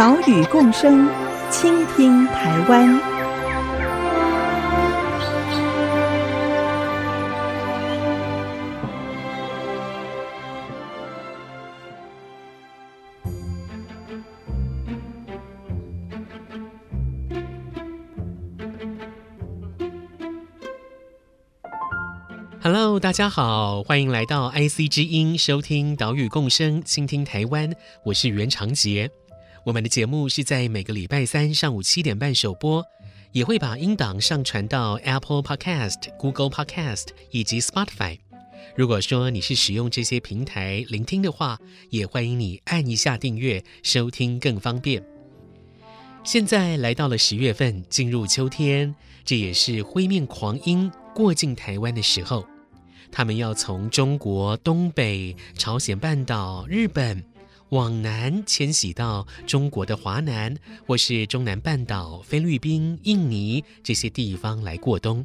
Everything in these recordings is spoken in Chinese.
岛屿共生，倾听台湾。Hello，大家好，欢迎来到 IC 之音，收听岛屿共生，倾听台湾。我是袁长杰。我们的节目是在每个礼拜三上午七点半首播，也会把音档上传到 Apple Podcast、Google Podcast 以及 Spotify。如果说你是使用这些平台聆听的话，也欢迎你按一下订阅，收听更方便。现在来到了十月份，进入秋天，这也是灰面狂鹰过境台湾的时候。他们要从中国东北、朝鲜半岛、日本。往南迁徙到中国的华南，或是中南半岛、菲律宾、印尼这些地方来过冬。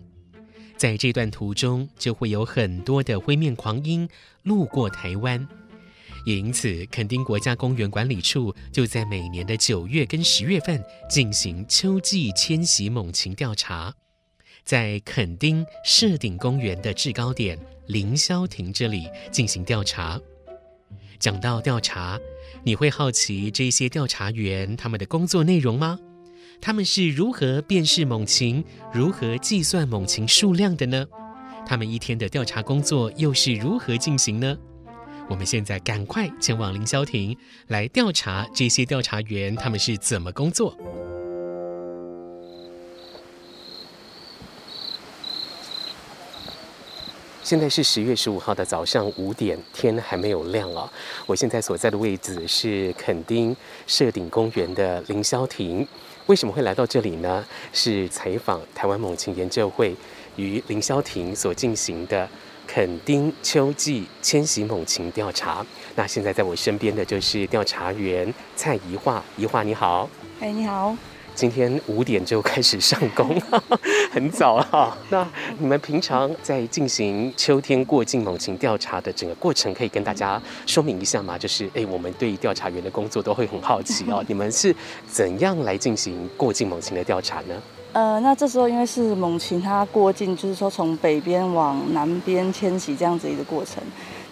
在这段途中，就会有很多的灰面狂鹰路过台湾。也因此，垦丁国家公园管理处就在每年的九月跟十月份进行秋季迁徙猛禽调查，在垦丁设顶公园的制高点凌霄亭这里进行调查。讲到调查，你会好奇这些调查员他们的工作内容吗？他们是如何辨识猛禽、如何计算猛禽数量的呢？他们一天的调查工作又是如何进行呢？我们现在赶快前往凌霄亭来调查这些调查员他们是怎么工作。现在是十月十五号的早上五点，天还没有亮啊！我现在所在的位置是垦丁社顶公园的凌霄亭。为什么会来到这里呢？是采访台湾猛禽研究会于凌霄亭所进行的垦丁秋季迁徙猛禽调查。那现在在我身边的就是调查员蔡怡桦，怡桦你好。哎，你好。今天五点就开始上工，很早啊。那你们平常在进行秋天过境猛禽调查的整个过程，可以跟大家说明一下吗？就是，哎，我们对于调查员的工作都会很好奇哦。你们是怎样来进行过境猛禽的调查呢？呃，那这时候因为是猛禽它过境，就是说从北边往南边迁徙这样子一个过程。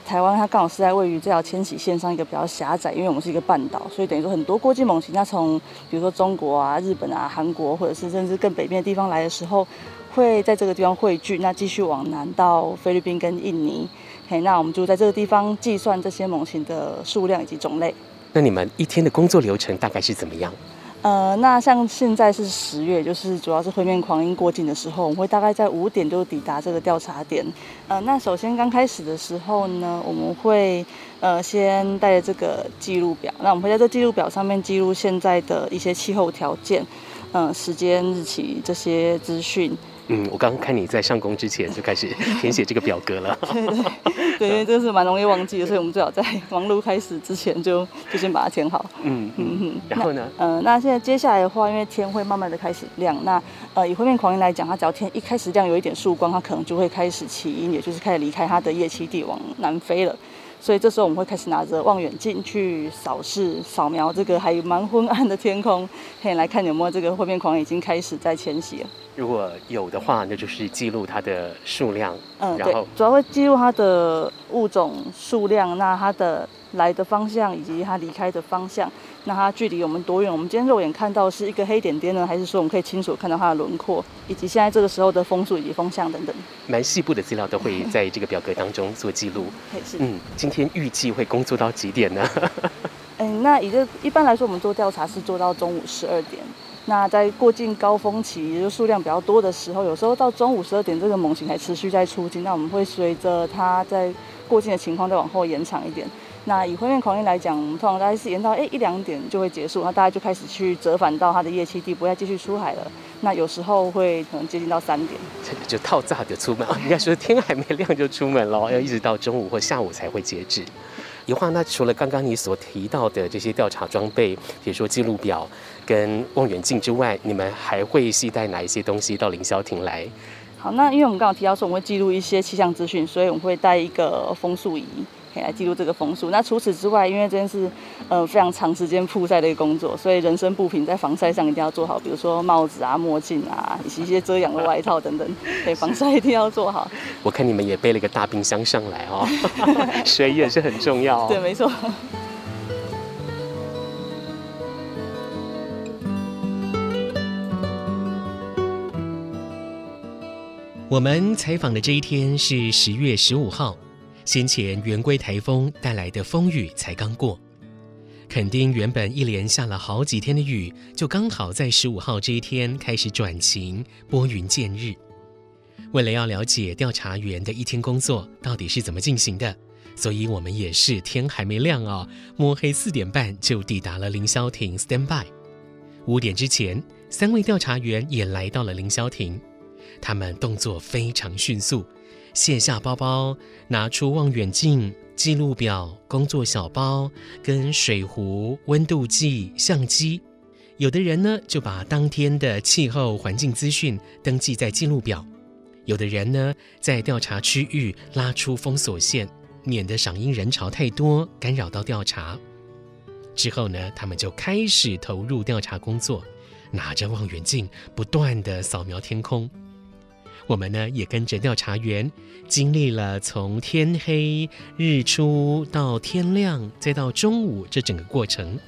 台湾它刚好是在位于这条迁徙线上一个比较狭窄，因为我们是一个半岛，所以等于说很多国际猛禽，它从比如说中国啊、日本啊、韩国，或者是甚至更北边的地方来的时候，会在这个地方汇聚，那继续往南到菲律宾跟印尼。嘿，那我们就在这个地方计算这些猛禽的数量以及种类。那你们一天的工作流程大概是怎么样？呃，那像现在是十月，就是主要是灰面狂鹰过境的时候，我们会大概在五点就抵达这个调查点。呃，那首先刚开始的时候呢，我们会呃先带着这个记录表，那我们会在这记录表上面记录现在的一些气候条件，呃，时间、日期这些资讯。嗯，我刚刚看你在上工之前就开始 填写这个表格了。对对对，因为这是蛮容易忘记的，所以我们最好在忙碌开始之前就就先把它填好。嗯嗯嗯。然后呢？呃，那现在接下来的话，因为天会慢慢的开始亮，那呃以灰面狂鹰来讲，它只要天一开始亮有一点曙光，它可能就会开始起鹰，也就是开始离开它的夜栖地往南飞了。所以这时候我们会开始拿着望远镜去扫视、扫描这个还蛮昏暗的天空，可以来看有没有这个灰面狂已经开始在迁徙了。如果有的话，那就是记录它的数量。嗯，然后，主要会记录它的物种数量，那它的来的方向以及它离开的方向。那它距离我们多远？我们今天肉眼看到是一个黑点点呢，还是说我们可以清楚看到它的轮廓，以及现在这个时候的风速以及风向等等？蛮细部的资料都会在这个表格当中做记录。嗯，今天预计会工作到几点呢？嗯，那一个一般来说，我们做调查是做到中午十二点。那在过境高峰期，也就数量比较多的时候，有时候到中午十二点，这个猛禽还持续在出境。那我们会随着它在过境的情况再往后延长一点。那以灰面狂鹰来讲，我们通常大概是延到哎一两点就会结束，那大家就开始去折返到它的夜栖地，不再继续出海了。那有时候会可能接近到三点，就套炸就出门，应该说天还没亮就出门了，要一直到中午或下午才会截止。宜樺，那除了刚刚你所提到的这些调查装备，比如说记录表跟望远镜之外，你们还会携带哪一些东西到凌霄亭来？好，那因为我们刚刚提到说我们会记录一些气象资讯，所以我们会带一个风速仪。可以来记录这个风速。那除此之外，因为这件事，呃，非常长时间曝晒的一个工作，所以人身不平在防晒上一定要做好，比如说帽子啊、墨镜啊，以及一些遮阳的外套等等，对，防晒一定要做好。我看你们也背了一个大冰箱上来哦，水也是很重要。对，没错。我们采访的这一天是十月十五号。先前圆规台风带来的风雨才刚过，垦丁原本一连下了好几天的雨，就刚好在十五号这一天开始转晴，拨云见日。为了要了解调查员的一天工作到底是怎么进行的，所以我们也是天还没亮哦，摸黑四点半就抵达了凌霄亭 stand by。五点之前，三位调查员也来到了凌霄亭，他们动作非常迅速。卸下包包，拿出望远镜、记录表、工作小包、跟水壶、温度计、相机。有的人呢，就把当天的气候环境资讯登记在记录表；有的人呢，在调查区域拉出封锁线，免得赏樱人潮太多干扰到调查。之后呢，他们就开始投入调查工作，拿着望远镜不断地扫描天空。我们呢也跟着调查员，经历了从天黑、日出到天亮，再到中午这整个过程。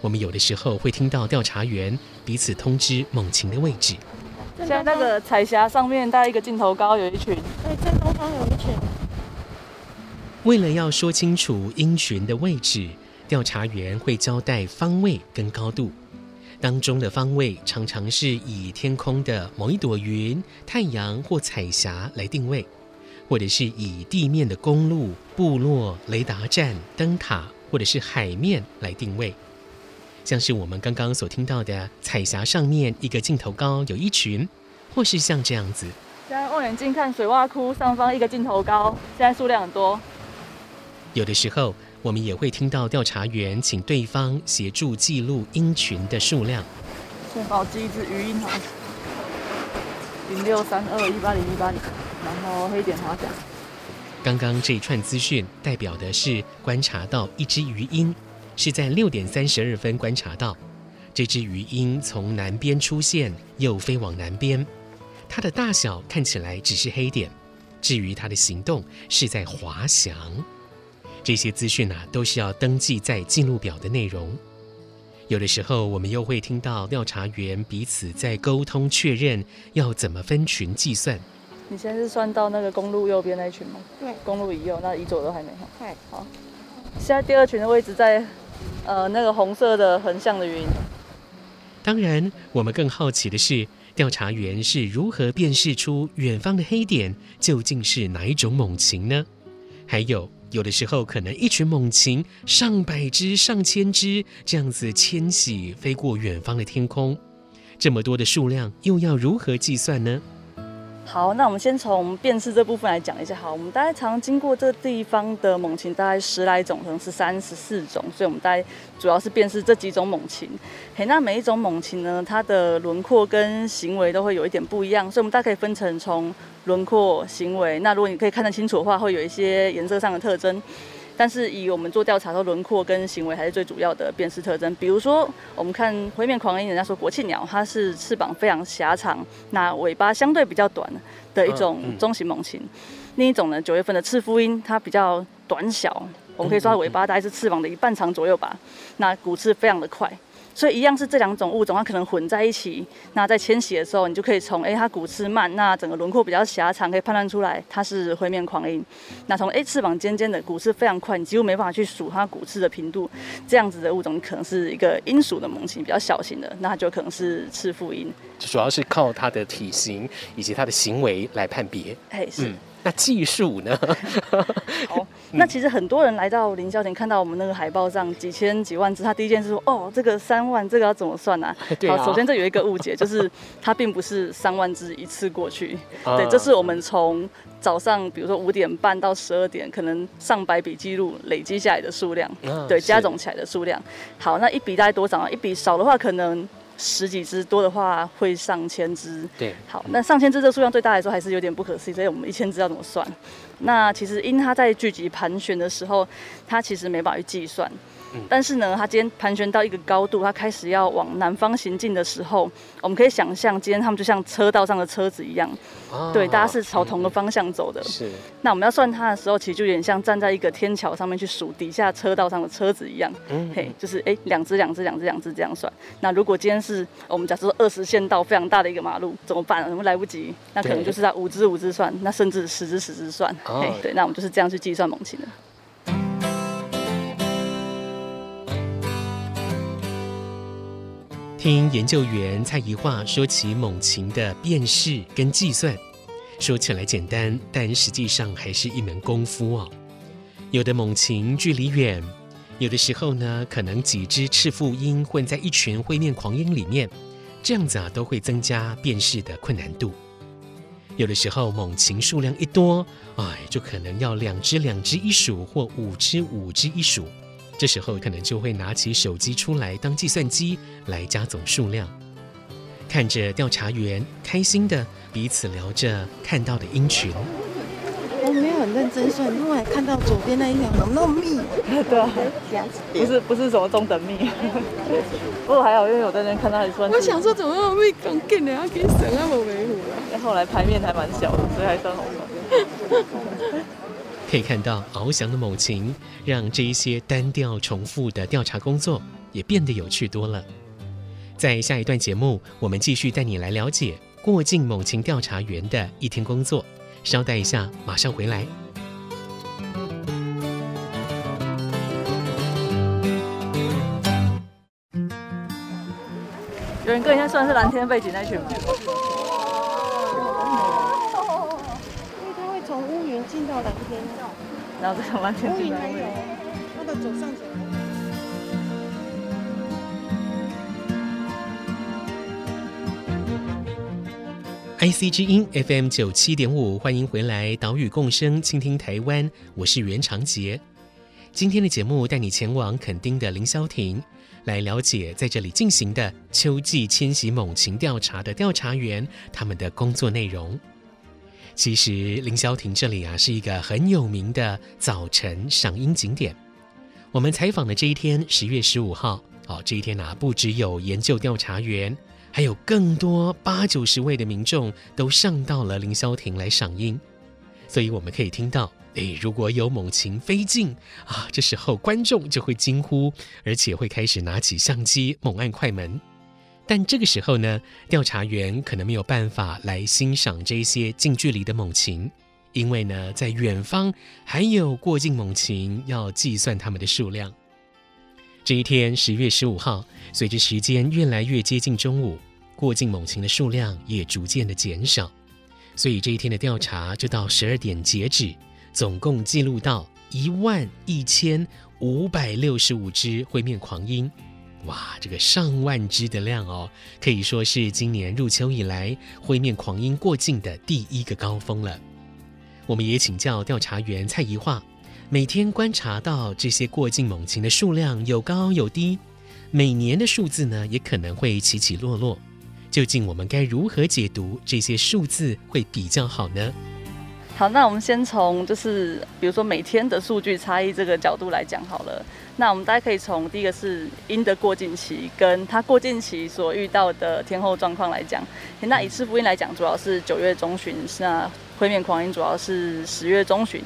我们有的时候会听到调查员彼此通知猛禽的位置。现在那个彩霞上面大概一个镜头高有一群，对，正东方有一群。为了要说清楚鹰群的位置，调查员会交代方位跟高度。当中的方位常常是以天空的某一朵云、太阳或彩霞来定位，或者是以地面的公路、部落、雷达站、灯塔，或者是海面来定位。像是我们刚刚所听到的彩霞上面一个镜头高有一群，或是像这样子。现在望远镜看水洼窟上方一个镜头高，现在数量很多。有的时候。我们也会听到调查员请对方协助记录鹰群的数量。先帮我记一只鱼鹰好，零六三二一八零一八零，然后黑点滑翔。刚刚这一串资讯代表的是观察到一只鱼鹰，是在六点三十二分观察到这只鱼鹰从南边出现，又飞往南边。它的大小看起来只是黑点，至于它的行动是在滑翔。这些资讯啊，都是要登记在记录表的内容。有的时候，我们又会听到调查员彼此在沟通确认要怎么分群计算。你现在是算到那个公路右边那一群吗？对，公路以右，那以左都还没哈。对，好。现在第二群的位置在呃那个红色的横向的云。当然，我们更好奇的是，调查员是如何辨识出远方的黑点究竟是哪一种猛禽呢？还有。有的时候，可能一群猛禽上百只、上千只这样子迁徙飞过远方的天空，这么多的数量又要如何计算呢？好，那我们先从辨识这部分来讲一下。好，我们大概常经过这个地方的猛禽大概十来种，可能是三十四种，所以我们大概主要是辨识这几种猛禽。嘿，那每一种猛禽呢，它的轮廓跟行为都会有一点不一样，所以我们大概可以分成从。轮廓行为，那如果你可以看得清楚的话，会有一些颜色上的特征。但是以我们做调查的，轮廓跟行为还是最主要的辨识特征。比如说，我们看灰面狂鹰，人家说国庆鸟，它是翅膀非常狭长，那尾巴相对比较短的一种中型猛禽。另一种呢，九月份的赤腹鹰，它比较短小，我们可以说它尾巴大概是翅膀的一半长左右吧。那骨刺非常的快。所以一样是这两种物种，它可能混在一起。那在迁徙的时候，你就可以从哎它骨刺慢，那整个轮廓比较狭长，可以判断出来它是灰面狂鹰。那从诶翅膀尖尖的，骨刺非常快，你几乎没办法去数它骨刺的频度。这样子的物种可能是一个鹰属的猛禽，比较小型的，那它就可能是赤腹鹰。主要是靠它的体型以及它的行为来判别。哎，是。嗯那技术呢？好，那其实很多人来到凌霄亭，看到我们那个海报上几千几万只，他第一件事说：“哦，这个三万，这个要怎么算啊？”对啊。好，首先这有一个误解，就是它并不是三万只一次过去。对，这是我们从早上，比如说五点半到十二点，可能上百笔记录累积下来的数量，对，加总起来的数量。好，那一笔大概多少啊？一笔少的话，可能。十几只多的话会上千只，对，好，那上千只这个数量对大家来说还是有点不可思议，所以我们一千只要怎么算？那其实因它在聚集盘旋的时候，它其实没办法去计算。但是呢，它今天盘旋到一个高度，它开始要往南方行进的时候，我们可以想象，今天他们就像车道上的车子一样，啊、对，大家是朝同个方向走的。是。那我们要算它的时候，其实就有点像站在一个天桥上面去数底下车道上的车子一样。嗯。嘿，就是哎，两只、两只、两只、两只这样算。那如果今天是我们假设说二十线道非常大的一个马路，怎么办？我们来不及，那可能就是在五只、五只算，那甚至十只、十只算。哦。嘿，对，那我们就是这样去计算猛禽的。听研究员蔡宜樺说起猛禽的辨识跟计算，说起来简单，但实际上还是一门功夫哦。有的猛禽距离远，有的时候呢，可能几只赤腹鹰混在一群灰面狂鹰里面，这样子啊，都会增加辨识的困难度。有的时候猛禽数量一多，哎，就可能要两只两只一数，或五只五只一数。这时候可能就会拿起手机出来当计算机来加总数量，看着调查员开心的彼此聊着看到的鹰群。我没有很认真算，因为看到左边那一条怎么那么密？对啊，不是不是什么中等密，不过还好，因为我在那看到还算。我想说怎么那么密，刚进来要给省那么维护了。后来牌面还蛮小的，所以还算好看。可以看到翱翔的猛禽，让这一些单调重复的调查工作也变得有趣多了。在下一段节目，我们继续带你来了解过境猛禽调查员的一天工作。稍待一下，马上回来。有人跟人家算是蓝天背景那群吗？进到蓝天，然后再从蓝天进来。他的左上角。IC 之音 FM 九七点五，欢迎回来，岛屿共生，倾听台湾，我是袁长杰。今天的节目带你前往垦丁的凌霄亭，来了解在这里进行的秋季迁徙猛禽调查的调查员他们的工作内容。其实凌霄亭这里啊，是一个很有名的早晨赏鹰景点。我们采访的这一天，十月十五号，哦，这一天啊，不只有研究调查员，还有更多八九十位的民众都上到了凌霄亭来赏鹰。所以我们可以听到，诶，如果有猛禽飞近啊，这时候观众就会惊呼，而且会开始拿起相机猛按快门。但这个时候呢，调查员可能没有办法来欣赏这些近距离的猛禽，因为呢，在远方还有过境猛禽要计算它们的数量。这一天，十月十五号，随着时间越来越接近中午，过境猛禽的数量也逐渐的减少，所以这一天的调查就到十二点截止，总共记录到一万一千五百六十五只灰面狂鹰。哇，这个上万只的量哦，可以说是今年入秋以来灰面狂鹰过境的第一个高峰了。我们也请教调查员蔡怡桦，每天观察到这些过境猛禽的数量有高有低，每年的数字呢也可能会起起落落。究竟我们该如何解读这些数字会比较好呢？好，那我们先从就是比如说每天的数据差异这个角度来讲好了。那我们大家可以从第一个是鹰的过境期，跟它过境期所遇到的天候状况来讲。那以赤福鹰来讲，主要是九月中旬；那灰面狂鹰主要是十月中旬。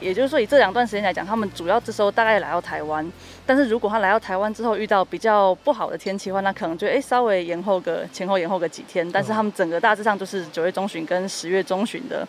也就是说，以这两段时间来讲，他们主要这时候大概来到台湾。但是如果他来到台湾之后遇到比较不好的天气的话，那可能就诶稍微延后个前后延后个几天。但是他们整个大致上就是九月中旬跟十月中旬的。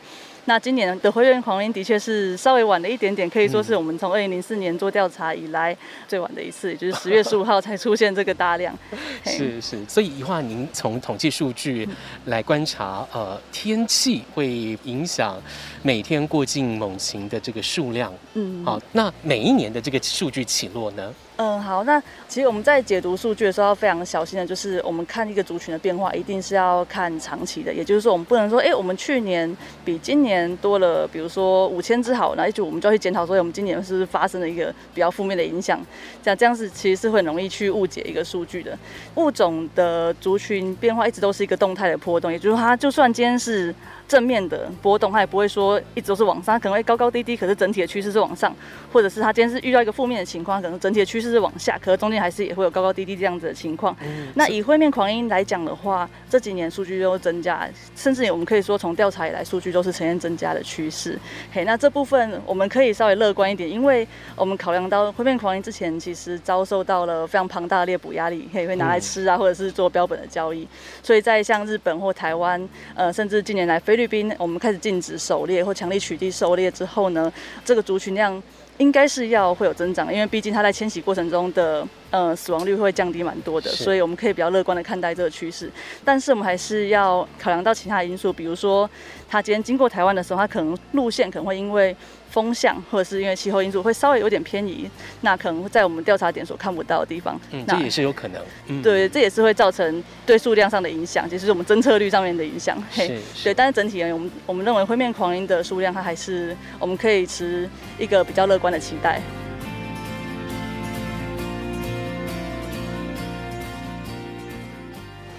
那今年的灰面鵟鹰的确是稍微晚了一点点，可以说是我们从二零零四年做调查以来最晚的一次，也就是十月十五号才出现这个大量。是是，所以宜樺，您从统计数据来观察，呃，天气会影响每天过境猛禽的这个数量。嗯，好，那每一年的这个数据起落呢？嗯，好，那其实我们在解读数据的时候要非常小心的，就是我们看一个族群的变化，一定是要看长期的，也就是说，我们不能说，哎，我们去年比今年多了，比如说五千只好，那就我们就要去检讨说，我们今年是不是发生了一个比较负面的影响？这样这样子其实是会容易去误解一个数据的。物种的族群变化一直都是一个动态的波动，也就是说，它就算今天是。正面的波动，它也不会说一直都是往上，它可能会高高低低，可是整体的趋势是往上，或者是它今天是遇到一个负面的情况，可能整体的趋势是往下，可是中间还是也会有高高低低这样子的情况。嗯、那以灰面狂鹰来讲的话，这几年数据都增加，甚至我们可以说从调查以来数据都是呈现增加的趋势。嘿，那这部分我们可以稍微乐观一点，因为我们考量到灰面狂鹰之前其实遭受到了非常庞大的猎捕压力，可以会拿来吃啊，或者是做标本的交易，所以在像日本或台湾，呃，甚至近年来菲菲律宾，我们开始禁止狩猎或强力取缔狩猎之后呢，这个族群量应该是要会有增长，因为毕竟它在迁徙过程中的呃死亡率会降低蛮多的，所以我们可以比较乐观的看待这个趋势。但是我们还是要考量到其他因素，比如说它今天经过台湾的时候，它可能路线可能会因为。风向或者是因为气候因素会稍微有点偏移，那可能在我们调查点所看不到的地方，嗯，那这也是有可能。嗯、对，这也是会造成对数量上的影响，就是我们侦测率上面的影响。嘿，对，但是整体而言，我们我们认为灰面狂鹰的数量它还是我们可以持一个比较乐观的期待。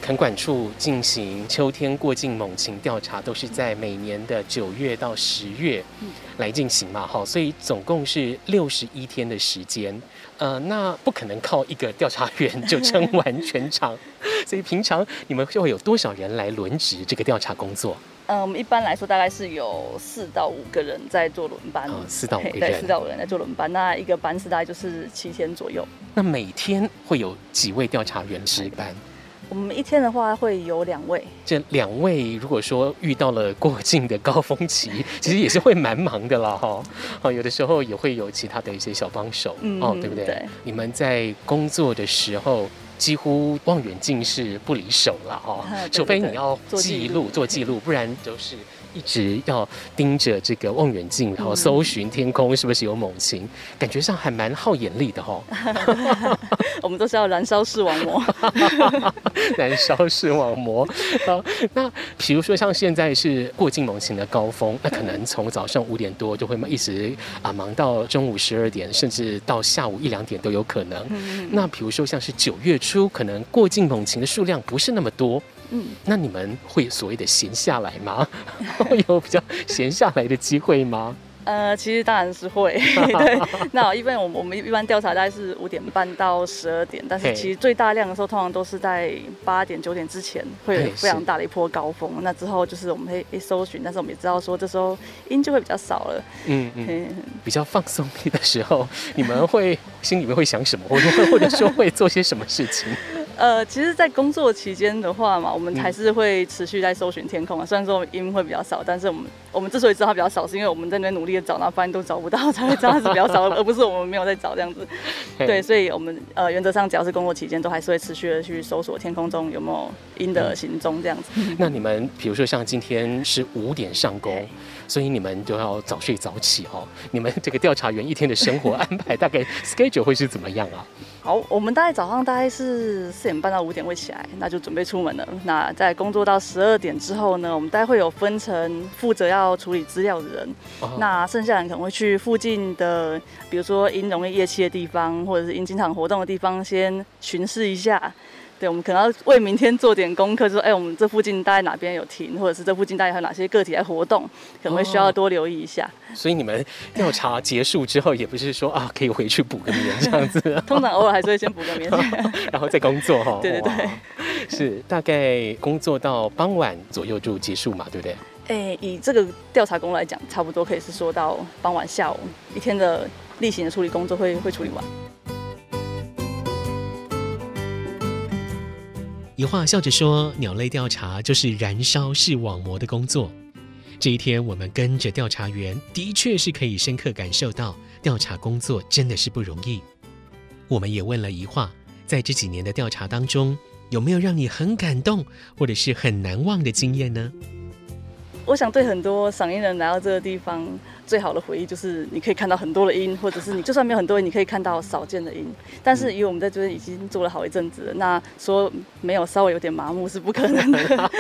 垦管处进行秋天过境猛禽调查，都是在每年的九月到十月来进行嘛，哈，所以总共是六十一天的时间，呃，那不可能靠一个调查员就撑完全场，所以平常你们就会有多少人来轮值这个调查工作？嗯，我们一般来说大概是有四到五个人在做轮班，哦，四到五个人，对，四到五个人在做轮班，那一个班次大概就是七天左右。那每天会有几位调查员值班？我们一天的话会有两位，这两位如果说遇到了过境的高峰期，其实也是会蛮忙的啦，哈。哦，有的时候也会有其他的一些小帮手，嗯、哦，对不对？对。你们在工作的时候，几乎望远镜是不离手了，哦，除非你要记录做记录，不然都是。一直要盯着这个望远镜，然后搜寻天空是不是有猛禽，感觉上还蛮耗眼力的哦。我们都是要燃烧视网膜，燃烧视网膜。好，那比如说像现在是过境猛禽的高峰，那可能从早上五点多就会一直啊忙到中午十二点，甚至到下午一两点都有可能。那比如说像是九月初，可能过境猛禽的数量不是那么多。嗯，那你们会所谓的闲下来吗？会 有比较闲下来的机会吗？呃，其实当然是会。对，那一般我们我们一般调查大概是五点半到十二点，但是其实最大量的时候通常都是在八点九点之前会有非常大的一波高峰。那之后就是我们会一搜寻，但是我们也知道说这时候音就会比较少了。嗯嗯，比较放松的时候，你们会心里面会想什么，或者或者说会做些什么事情？呃，其实，在工作期间的话嘛，我们还是会持续在搜寻天空啊。虽然说音会比较少，但是我们我们之所以知道它比较少，是因为我们在那边努力的找，然后发现都找不到，才会知道它是比较少，而不是我们没有在找这样子。对，所以我们呃原则上只要是工作期间，都还是会持续的去搜索天空中有没有鹰的行踪这样子。那你们比如说像今天是五点上工，所以你们都要早睡早起哦。你们这个调查员一天的生活安排大概 schedule 会是怎么样啊？好，我们大概早上大概是四点半到五点会起来，那就准备出门了。那在工作到十二点之后呢，我们大概会有分成负责要处理资料的人，哦、那剩下人可能会去附近的，比如说因容易夜栖的地方，或者是因经常活动的地方，先巡视一下。对，我们可能要为明天做点功课，就说，哎，我们这附近大概哪边有停，或者是这附近大概还有哪些个体在活动，可能会需要多留意一下。哦、所以你们调查结束之后，也不是说啊，可以回去补个眠这样子。通常偶尔还是会先补个眠，然后再工作哈。对对对，是大概工作到傍晚左右就结束嘛，对不对？哎，以这个调查工来讲，差不多可以是说到傍晚下午一天的例行的处理工作会会处理完。宜樺笑着说：“鸟类调查就是燃烧视网膜的工作。这一天，我们跟着调查员，的确是可以深刻感受到调查工作真的是不容易。我们也问了一话，在这几年的调查当中，有没有让你很感动或者是很难忘的经验呢？我想对很多赏鹰人来到这个地方，最好的回忆就是你可以看到很多的鹰，或者是你就算没有很多鹰，你可以看到少见的鹰。但是因为我们在这边已经做了好一阵子了，那说没有稍微有点麻木是不可能的。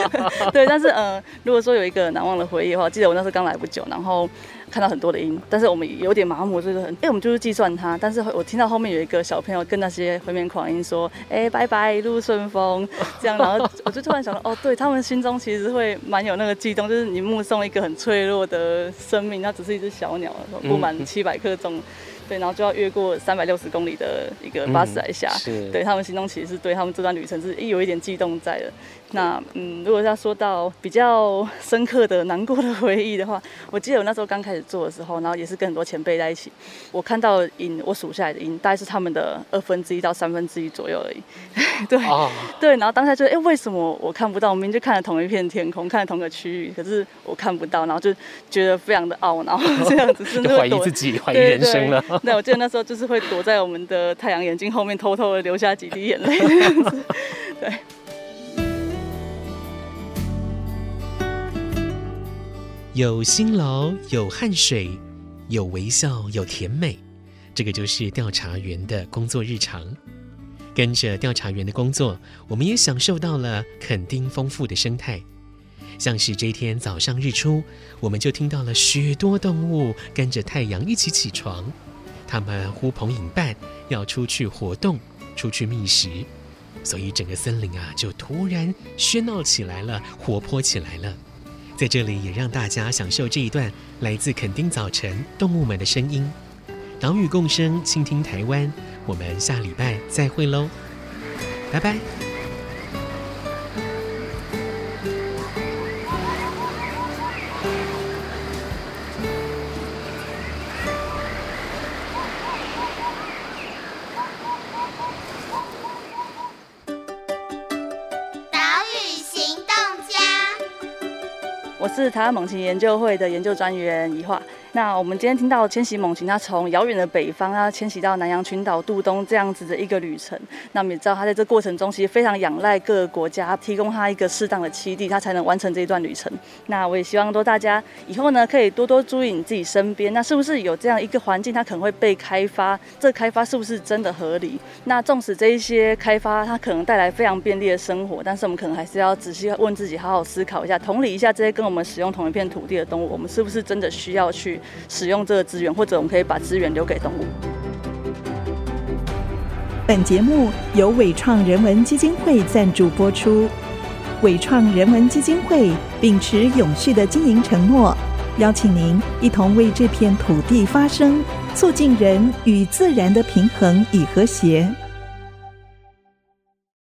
对，但是呃，如果说有一个难忘的回忆的话，记得我那时候刚来不久，然后。看到很多的鹰，但是我们有点麻木，就是很，因为我们就是计算它。但是我听到后面有一个小朋友跟那些回面狂音说：“哎、欸，拜拜，一路顺风。”这样，然后我就突然想到，哦，对他们心中其实会蛮有那个悸动，就是你目送一个很脆弱的生命，那只是一只小鸟，不满七百克重。对，然后就要越过三百六十公里的一个巴士海峡，嗯、对他们心中其实是对他们这段旅程是有一点悸动在的。那嗯，如果要说到比较深刻的难过的回忆的话，我记得我那时候刚开始做的时候，然后也是跟很多前辈在一起，我看到影，我数下来的影大概是他们的二分之一到三分之一左右而已。对、哦、对，然后当下就哎，为什么我看不到？我明明就看了同一片天空，看了同个区域，可是我看不到，然后就觉得非常的懊恼，这样子真的 怀疑自己，怀疑人生了。对，我记得那时候就是会躲在我们的太阳眼镜后面，偷偷的流下几滴眼泪这样子。对。有辛劳，有汗水，有微笑，有甜美，这个就是调查员的工作日常。跟着调查员的工作，我们也享受到了垦丁丰富的生态。像是这一天早上日出，我们就听到了许多动物跟着太阳一起起床，它们呼朋引伴要出去活动，出去觅食，所以整个森林啊就突然喧闹起来了，活泼起来了。在这里也让大家享受这一段来自垦丁早晨动物们的声音。岛屿共生，倾听台湾。我们下礼拜再会喽，拜拜。他猛禽研究会的研究专员宜樺。那我们今天听到迁徙猛禽，它从遥远的北方，它迁徙到南洋群岛渡冬这样子的一个旅程。那我们也知道，它在这过程中其实非常仰赖各个国家提供它一个适当的栖地，它才能完成这一段旅程。那我也希望说大家以后呢，可以多多注意你自己身边，那是不是有这样一个环境，它可能会被开发？这开发是不是真的合理？那纵使这一些开发它可能带来非常便利的生活，但是我们可能还是要仔细问自己，好好思考一下，同理一下这些跟我们使用同一片土地的动物，我们是不是真的需要去使用这个资源，或者我们可以把资源留给动物。本节目由伟创人文基金会赞助播出。伟创人文基金会秉持永续的经营承诺，邀请您一同为这片土地发声，促进人与自然的平衡与和谐。